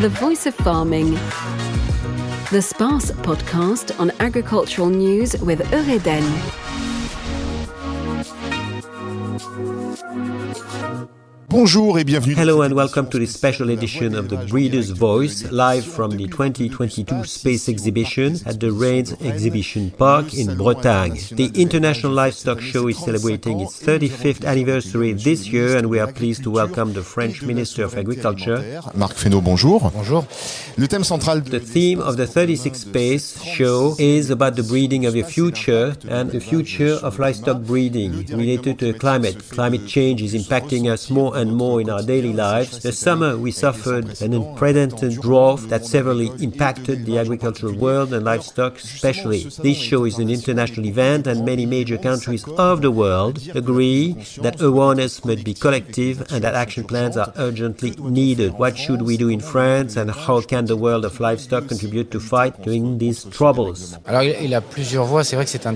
The Voice of Farming. The sparse podcast on agricultural news with Eureden. Hello and welcome to this special edition of the Breeder's Voice, live from the 2022 Space Exhibition at the Rennes Exhibition Park in Bretagne. The International Livestock Show is celebrating its 35th anniversary this year, and we are pleased to welcome the French Minister of Agriculture. Marc Fesneau, bonjour. Bonjour. Le thème central The theme of the 36th Space Show is about the breeding of the future and the future of livestock breeding related to climate. Climate change is impacting us more and more in our daily lives. This summer we suffered an unprecedented drought that severely impacted the agricultural world and livestock especially. This show is an international event and many major countries of the world agree that awareness must be collective and that action plans are urgently needed. What should we do in France and how can the world of livestock contribute to fight during these troubles? Alors il il a plusieurs voix, c'est vrai que c'est un.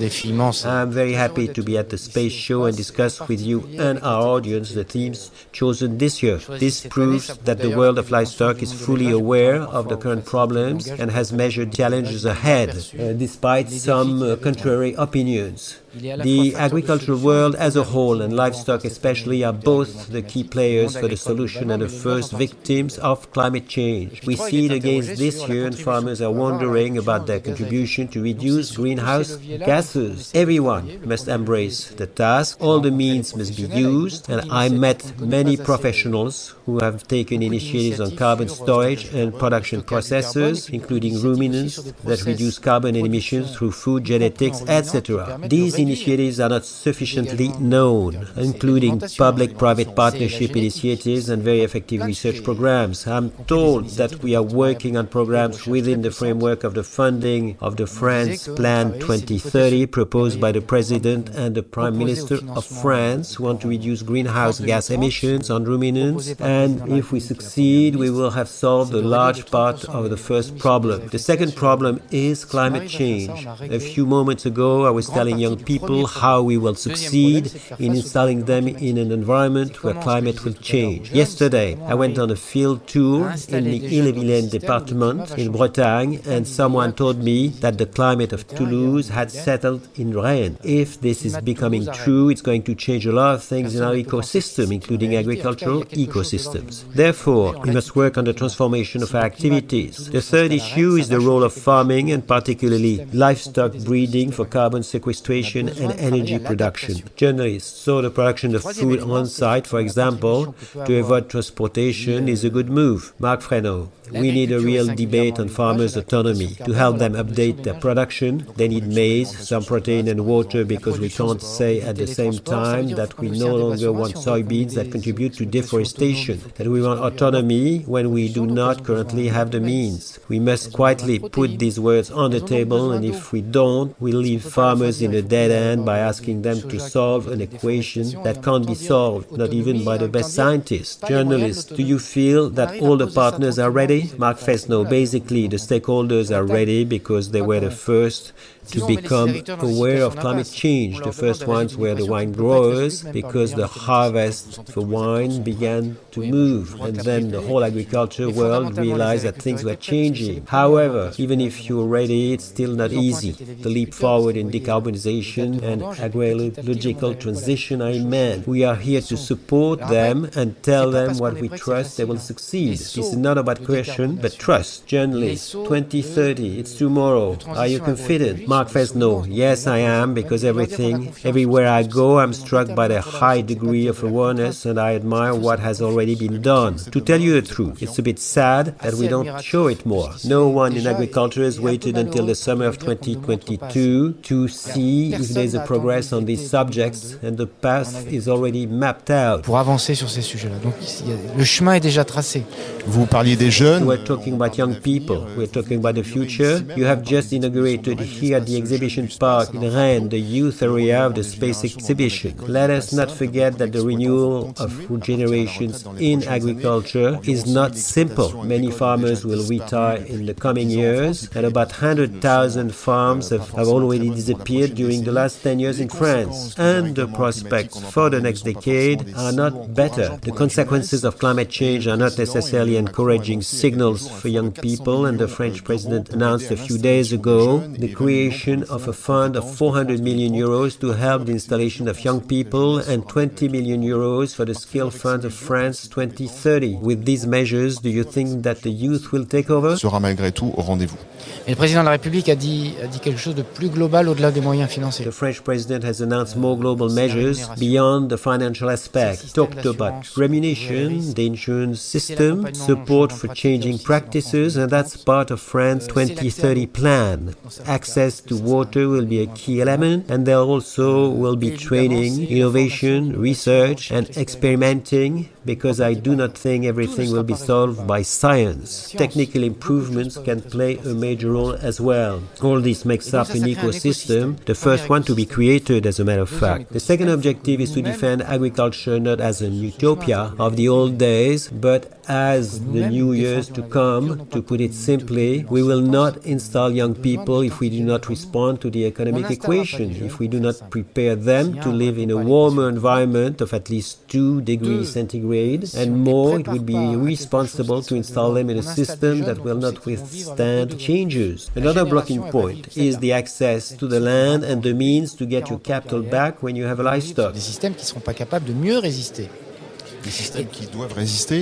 I'm very happy to be at the space show and discuss with you and our audience the themes chosen this year. This proves that the world of livestock is fully aware of the current problems and has measured challenges ahead, uh, despite some uh, contrary opinions. The agricultural world as a whole and livestock especially are both the key players for the solution and the first victims of climate change. We see it against this year and farmers are wondering about their contribution to reduce greenhouse gases. Everyone must embrace the task, all the means must be used and I met many professionals who have taken initiatives on carbon storage and production processes, including ruminants that reduce carbon emissions through food genetics, etc. These initiatives are not sufficiently known, including public private partnership initiatives and very effective research programs. I'm told that we are working on programs within the framework of the funding of the France Plan 2030 proposed by the President and the Prime Minister of France who want to reduce greenhouse gas emissions on ruminants and if we succeed we will have solved a large part of the first problem. The second problem is climate change. A few moments ago I was telling young people people how we will succeed in installing them in an environment where climate will change. Yesterday, I went on a field tour in the Ille-et-Vilaine department in Bretagne, and someone told me that the climate of Toulouse had settled in Rennes. If this is becoming true, it's going to change a lot of things in our ecosystem, including agricultural ecosystems. Therefore, we must work on the transformation of our activities. The third issue is the role of farming and particularly livestock breeding for carbon sequestration and energy production. Journalists saw the production of food on site, for example, to avoid transportation is a good move. Marc Fesneau. We need a real debate on farmers' autonomy. To help them update their production, they need maize, some protein and water because we can't say at the same time that we no longer want soybeans that contribute to deforestation, that we want autonomy when we do not currently have the means. We must quietly put these words on the table and if we don't, we leave farmers in a dead end by asking them to solve an equation that can't be solved, not even by the best scientists. Journalists, do you feel that all the partners are ready? Marc Fesneau, basically the stakeholders are ready because they were the first to become aware of climate change. The first ones were the wine growers because the harvest for wine began to move and then the whole agriculture world realized that things were changing. However, even if you're ready, it's still not easy. The leap forward in decarbonization and agroecological transition are immense. We are here to support them and tell them what we trust they will succeed. This is not about question, but trust. Journalists, 2030, it's tomorrow. Are you confident? Marc Fesneau, yes, I am, because everything, everywhere I go, I'm struck by the high degree of awareness and I admire what has already been done. To tell you the truth, it's a bit sad that we don't show it more. No one in agriculture has waited until the summer of 2022 to see if there's a progress on these subjects and the path is already mapped out. Pour avancer sur ces sujets-là. Donc il y a- le chemin est déjà tracé. Vous parliez des jeunes. We're talking about young people. We're talking about the future. You have just inaugurated here at the exhibition park in Rennes, the youth area of the space exhibition. Let us not forget that the renewal of generations in agriculture is not simple. Many farmers will retire in the coming years, and about 100,000 farms have, have already disappeared during the last 10 years in France. And the prospects for the next decade are not better. The consequences of climate change are not necessarily encouraging signals for young people, and the French president announced a few days ago the creation of a fund of 400 million euros to help the installation of young people and 20 million euros for the Skill Fund of France 2030. With these measures, do you think that the youth will take over? Sera malgré tout au rendez-vous. Le président de la République a dit, a dit quelque chose de plus global au-delà des moyens financiers. The French president has announced more global measures beyond the financial aspect. Talked about remuneration, the insurance system, support for changing practices, and that's part of France euh, 2030 plan. Access to water will be a key element, and there also will be training, innovation, research, and experimenting, because I do not think everything will be solved by science. Technical improvements can play a major role as well. All this makes up an ecosystem, the first one to be created, as a matter of fact. The second objective is to defend agriculture not as an utopia of the old days, but as the new years to come, to put it simply, we will not install young people if we do not respond to the economic equation, if we do not prepare them to live in a warmer environment of at least 2 degrees centigrade, and more, it would be irresponsible to install them in a system that will not withstand changes. Another blocking point is the access to the land and the means to get your capital back when you have a livestock. Des systèmes qui ne seront pas capables de mieux résister.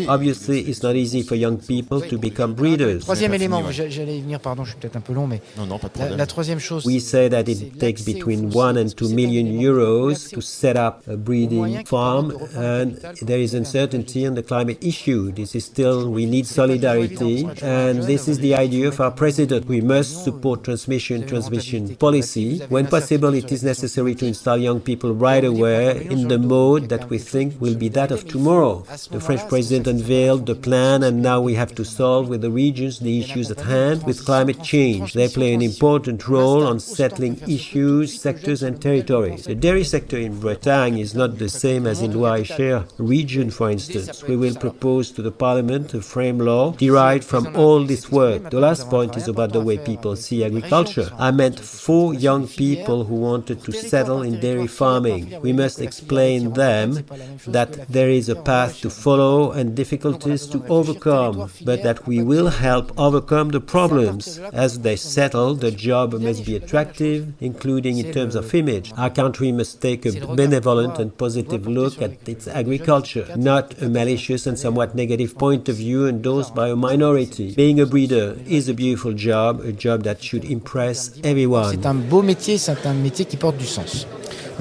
Obviously, it's not easy for young people to become breeders. Troisième élément, fini, ouais. j'a- j'allais y venir, pardon, je suis peut-être un peu long, mais Non, non, pas de la, la troisième chose, We say that it takes between 1 and 2 million euros to set up a breeding farm, and there is uncertainty on the climate issue. This is still, we need solidarity, and this is the idea of our president. We must support transmission transmission policy. When possible, it is necessary to install young people right away in the mode that we think will be that of tomorrow. The French president unveiled the plan, and now we have to solve with the regions the issues at hand with climate change. They play an important role on settling issues, sectors, and territories. The dairy sector in Bretagne is not the same as in Loir-et-Cher region, for instance. We will propose to the Parliament a frame law derived from all this work. The last point is about the way people see agriculture. I met four young people who wanted to settle in dairy farming. We must explain them that there is a path to follow and difficulties to overcome, but that we will help overcome the problems. As they settle, the job must be attractive, including in terms of image. Our country must take a benevolent and positive look at its agriculture, not a malicious and somewhat negative point of view endorsed by a minority. Being a breeder is a beautiful job, a job that should impress everyone. c'est un beau métier, c'est un métier qui porte du sens.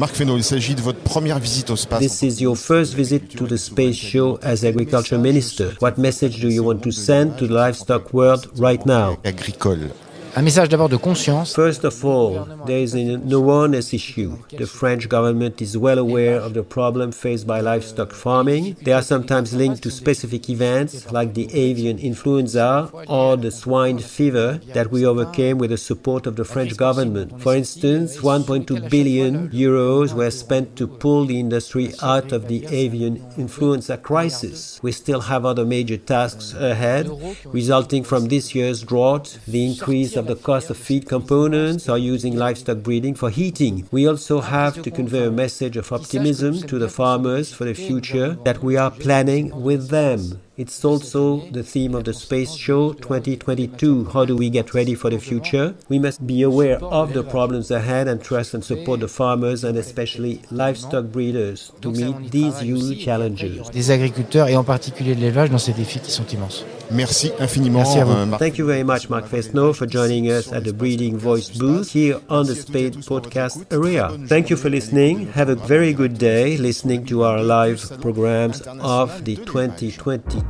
Marc Fesneau, il s'agit de votre première visite au space. This is your first visit to the space show as agriculture minister. What message do you want to send to the livestock world right now? agricole. Un message d'abord de conscience. First of all, there is an awareness issue. The French government is well aware of the problem faced by livestock farming. They are sometimes linked to specific events like the avian influenza or the swine fever that we overcame with the support of the French government. For instance, 1.2 billion euros were spent to pull the industry out of the avian influenza crisis. We still have other major tasks ahead, resulting from this year's drought, the increase of the cost of feed components, or using livestock breeding for heating. We also have to convey a message of optimism to the farmers for the future that we are planning with them. It's also the theme of the Space Show 2022. How do we get ready for the future? We must be aware of the problems ahead and trust and support the farmers and especially livestock breeders to meet these huge challenges. Des agriculteurs et en particulier de l'élevage dans ces défis qui sont immenses. Merci infiniment, Merci à vous. euh, Thank you very much, Marc Fesneau, for joining us at the Breeding Voice booth here on the Space Podcast area. Thank you for listening. Have a very good day listening to our live programs of the 2022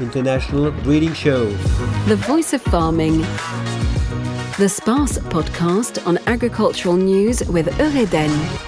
International Breeding Show. The Voice of Farming. The Sparse podcast on agricultural news with Eureden.